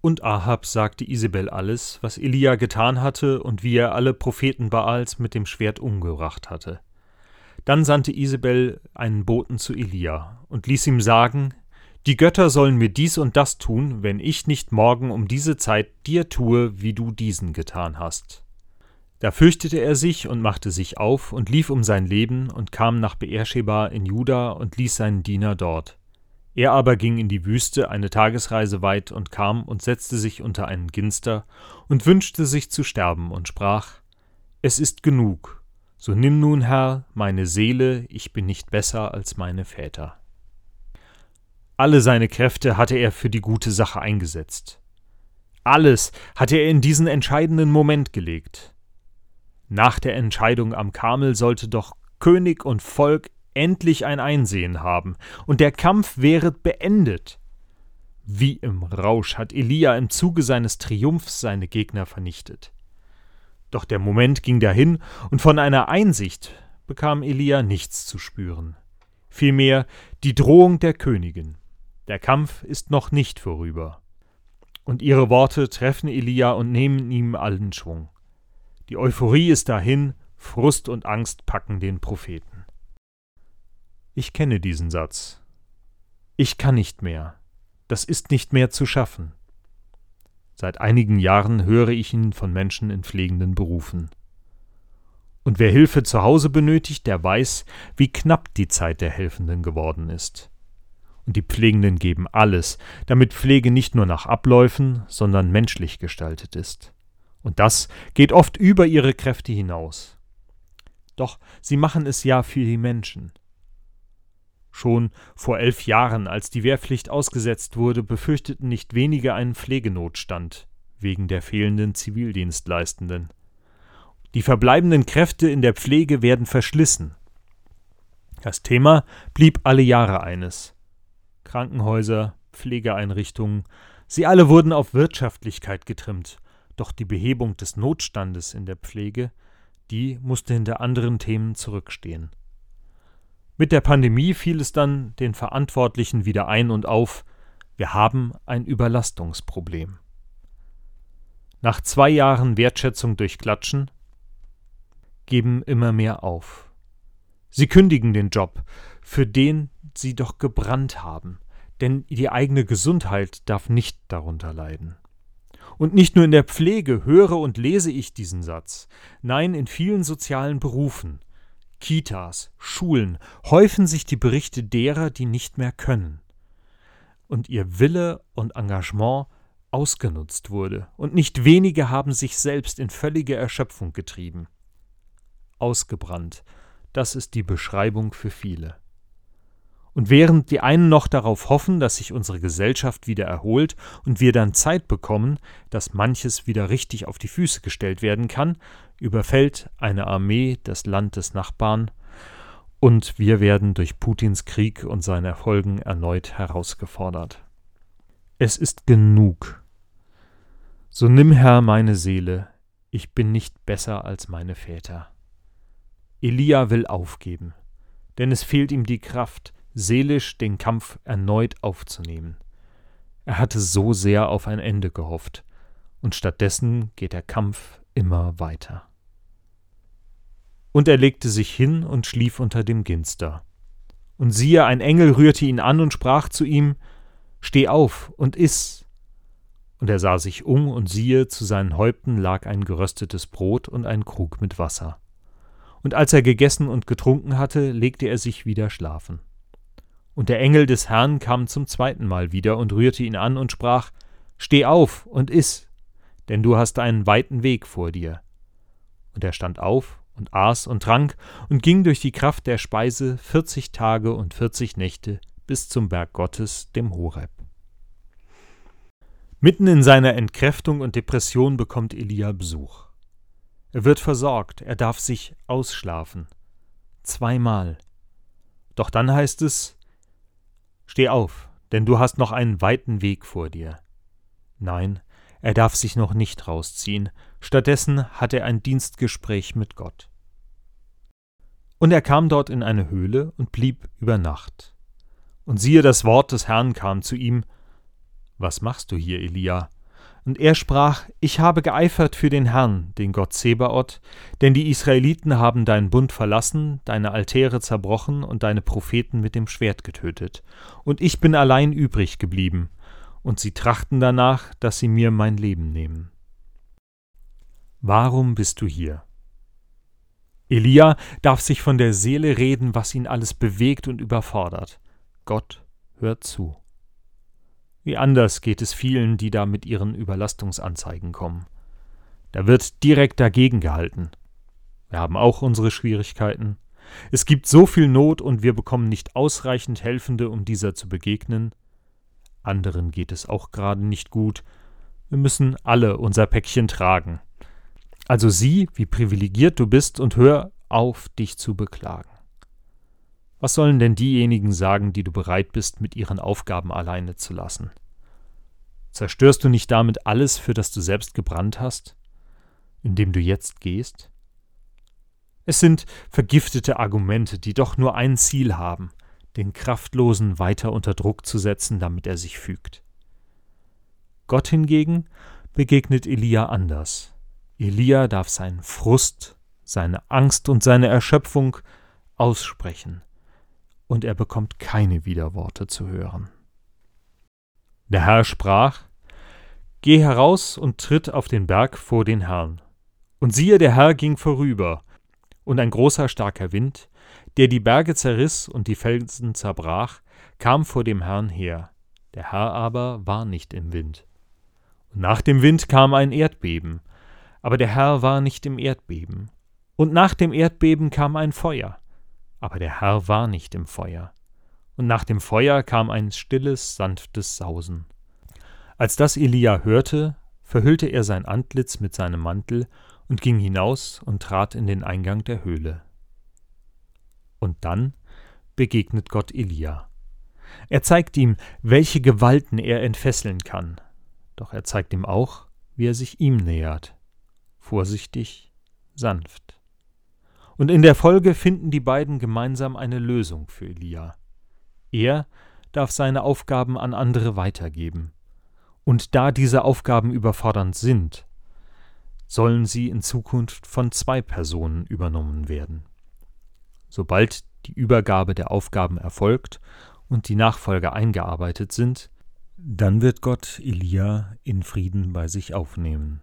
Und Ahab sagte Isabel alles, was Elia getan hatte und wie er alle Propheten Baals mit dem Schwert umgebracht hatte. Dann sandte Isabel einen Boten zu Elia und ließ ihm sagen, die Götter sollen mir dies und das tun, wenn ich nicht morgen um diese Zeit dir tue, wie du diesen getan hast. Da fürchtete er sich und machte sich auf und lief um sein Leben und kam nach Beersheba in Juda und ließ seinen Diener dort. Er aber ging in die Wüste eine Tagesreise weit und kam und setzte sich unter einen Ginster und wünschte sich zu sterben und sprach: Es ist genug, so nimm nun, Herr, meine Seele, ich bin nicht besser als meine Väter. Alle seine Kräfte hatte er für die gute Sache eingesetzt. Alles hatte er in diesen entscheidenden Moment gelegt. Nach der Entscheidung am Kamel sollte doch König und Volk endlich ein Einsehen haben, und der Kampf wäre beendet. Wie im Rausch hat Elia im Zuge seines Triumphs seine Gegner vernichtet. Doch der Moment ging dahin, und von einer Einsicht bekam Elia nichts zu spüren. Vielmehr die Drohung der Königin. Der Kampf ist noch nicht vorüber. Und ihre Worte treffen Elia und nehmen ihm allen Schwung. Die Euphorie ist dahin, Frust und Angst packen den Propheten. Ich kenne diesen Satz. Ich kann nicht mehr. Das ist nicht mehr zu schaffen. Seit einigen Jahren höre ich ihn von Menschen in pflegenden Berufen. Und wer Hilfe zu Hause benötigt, der weiß, wie knapp die Zeit der Helfenden geworden ist und die Pflegenden geben alles, damit Pflege nicht nur nach Abläufen, sondern menschlich gestaltet ist. Und das geht oft über ihre Kräfte hinaus. Doch sie machen es ja für die Menschen. Schon vor elf Jahren, als die Wehrpflicht ausgesetzt wurde, befürchteten nicht wenige einen Pflegenotstand wegen der fehlenden Zivildienstleistenden. Die verbleibenden Kräfte in der Pflege werden verschlissen. Das Thema blieb alle Jahre eines. Krankenhäuser, Pflegeeinrichtungen, sie alle wurden auf Wirtschaftlichkeit getrimmt, doch die Behebung des Notstandes in der Pflege, die musste hinter anderen Themen zurückstehen. Mit der Pandemie fiel es dann den Verantwortlichen wieder ein und auf, wir haben ein Überlastungsproblem. Nach zwei Jahren Wertschätzung durch Klatschen geben immer mehr auf. Sie kündigen den Job, für den sie doch gebrannt haben, denn die eigene Gesundheit darf nicht darunter leiden. Und nicht nur in der Pflege höre und lese ich diesen Satz, nein, in vielen sozialen Berufen, Kitas, Schulen häufen sich die Berichte derer, die nicht mehr können und ihr Wille und Engagement ausgenutzt wurde, und nicht wenige haben sich selbst in völlige Erschöpfung getrieben. Ausgebrannt, das ist die Beschreibung für viele. Und während die einen noch darauf hoffen, dass sich unsere Gesellschaft wieder erholt und wir dann Zeit bekommen, dass manches wieder richtig auf die Füße gestellt werden kann, überfällt eine Armee das Land des Nachbarn und wir werden durch Putins Krieg und seine Erfolgen erneut herausgefordert. Es ist genug. So nimm Herr meine Seele, ich bin nicht besser als meine Väter. Elia will aufgeben, denn es fehlt ihm die Kraft, seelisch den Kampf erneut aufzunehmen. Er hatte so sehr auf ein Ende gehofft, und stattdessen geht der Kampf immer weiter. Und er legte sich hin und schlief unter dem Ginster. Und siehe, ein Engel rührte ihn an und sprach zu ihm, Steh auf und iss. Und er sah sich um, und siehe, zu seinen Häupten lag ein geröstetes Brot und ein Krug mit Wasser. Und als er gegessen und getrunken hatte, legte er sich wieder schlafen. Und der Engel des Herrn kam zum zweiten Mal wieder und rührte ihn an und sprach Steh auf und iss, denn du hast einen weiten Weg vor dir. Und er stand auf und aß und trank und ging durch die Kraft der Speise vierzig Tage und vierzig Nächte bis zum Berg Gottes, dem Horeb. Mitten in seiner Entkräftung und Depression bekommt Elia Besuch. Er wird versorgt, er darf sich ausschlafen. Zweimal. Doch dann heißt es, Steh auf, denn du hast noch einen weiten Weg vor dir. Nein, er darf sich noch nicht rausziehen, stattdessen hat er ein Dienstgespräch mit Gott. Und er kam dort in eine Höhle und blieb über Nacht. Und siehe, das Wort des Herrn kam zu ihm Was machst du hier, Elia? Und er sprach, Ich habe geeifert für den Herrn, den Gott Zebaoth, denn die Israeliten haben deinen Bund verlassen, deine Altäre zerbrochen und deine Propheten mit dem Schwert getötet. Und ich bin allein übrig geblieben, und sie trachten danach, dass sie mir mein Leben nehmen. Warum bist du hier? Elia darf sich von der Seele reden, was ihn alles bewegt und überfordert. Gott hört zu. Wie anders geht es vielen, die da mit ihren Überlastungsanzeigen kommen. Da wird direkt dagegen gehalten. Wir haben auch unsere Schwierigkeiten. Es gibt so viel Not und wir bekommen nicht ausreichend Helfende, um dieser zu begegnen. Anderen geht es auch gerade nicht gut. Wir müssen alle unser Päckchen tragen. Also sieh, wie privilegiert du bist und hör auf, dich zu beklagen. Was sollen denn diejenigen sagen, die du bereit bist, mit ihren Aufgaben alleine zu lassen? Zerstörst du nicht damit alles, für das du selbst gebrannt hast, indem du jetzt gehst? Es sind vergiftete Argumente, die doch nur ein Ziel haben, den Kraftlosen weiter unter Druck zu setzen, damit er sich fügt. Gott hingegen begegnet Elia anders. Elia darf seinen Frust, seine Angst und seine Erschöpfung aussprechen und er bekommt keine Widerworte zu hören. Der Herr sprach, Geh heraus und tritt auf den Berg vor den Herrn. Und siehe, der Herr ging vorüber, und ein großer starker Wind, der die Berge zerriss und die Felsen zerbrach, kam vor dem Herrn her. Der Herr aber war nicht im Wind. Und nach dem Wind kam ein Erdbeben, aber der Herr war nicht im Erdbeben. Und nach dem Erdbeben kam ein Feuer, aber der Herr war nicht im Feuer. Und nach dem Feuer kam ein stilles, sanftes Sausen. Als das Elia hörte, verhüllte er sein Antlitz mit seinem Mantel und ging hinaus und trat in den Eingang der Höhle. Und dann begegnet Gott Elia. Er zeigt ihm, welche Gewalten er entfesseln kann, doch er zeigt ihm auch, wie er sich ihm nähert, vorsichtig, sanft. Und in der Folge finden die beiden gemeinsam eine Lösung für Elia. Er darf seine Aufgaben an andere weitergeben. Und da diese Aufgaben überfordernd sind, sollen sie in Zukunft von zwei Personen übernommen werden. Sobald die Übergabe der Aufgaben erfolgt und die Nachfolger eingearbeitet sind, dann wird Gott Elia in Frieden bei sich aufnehmen.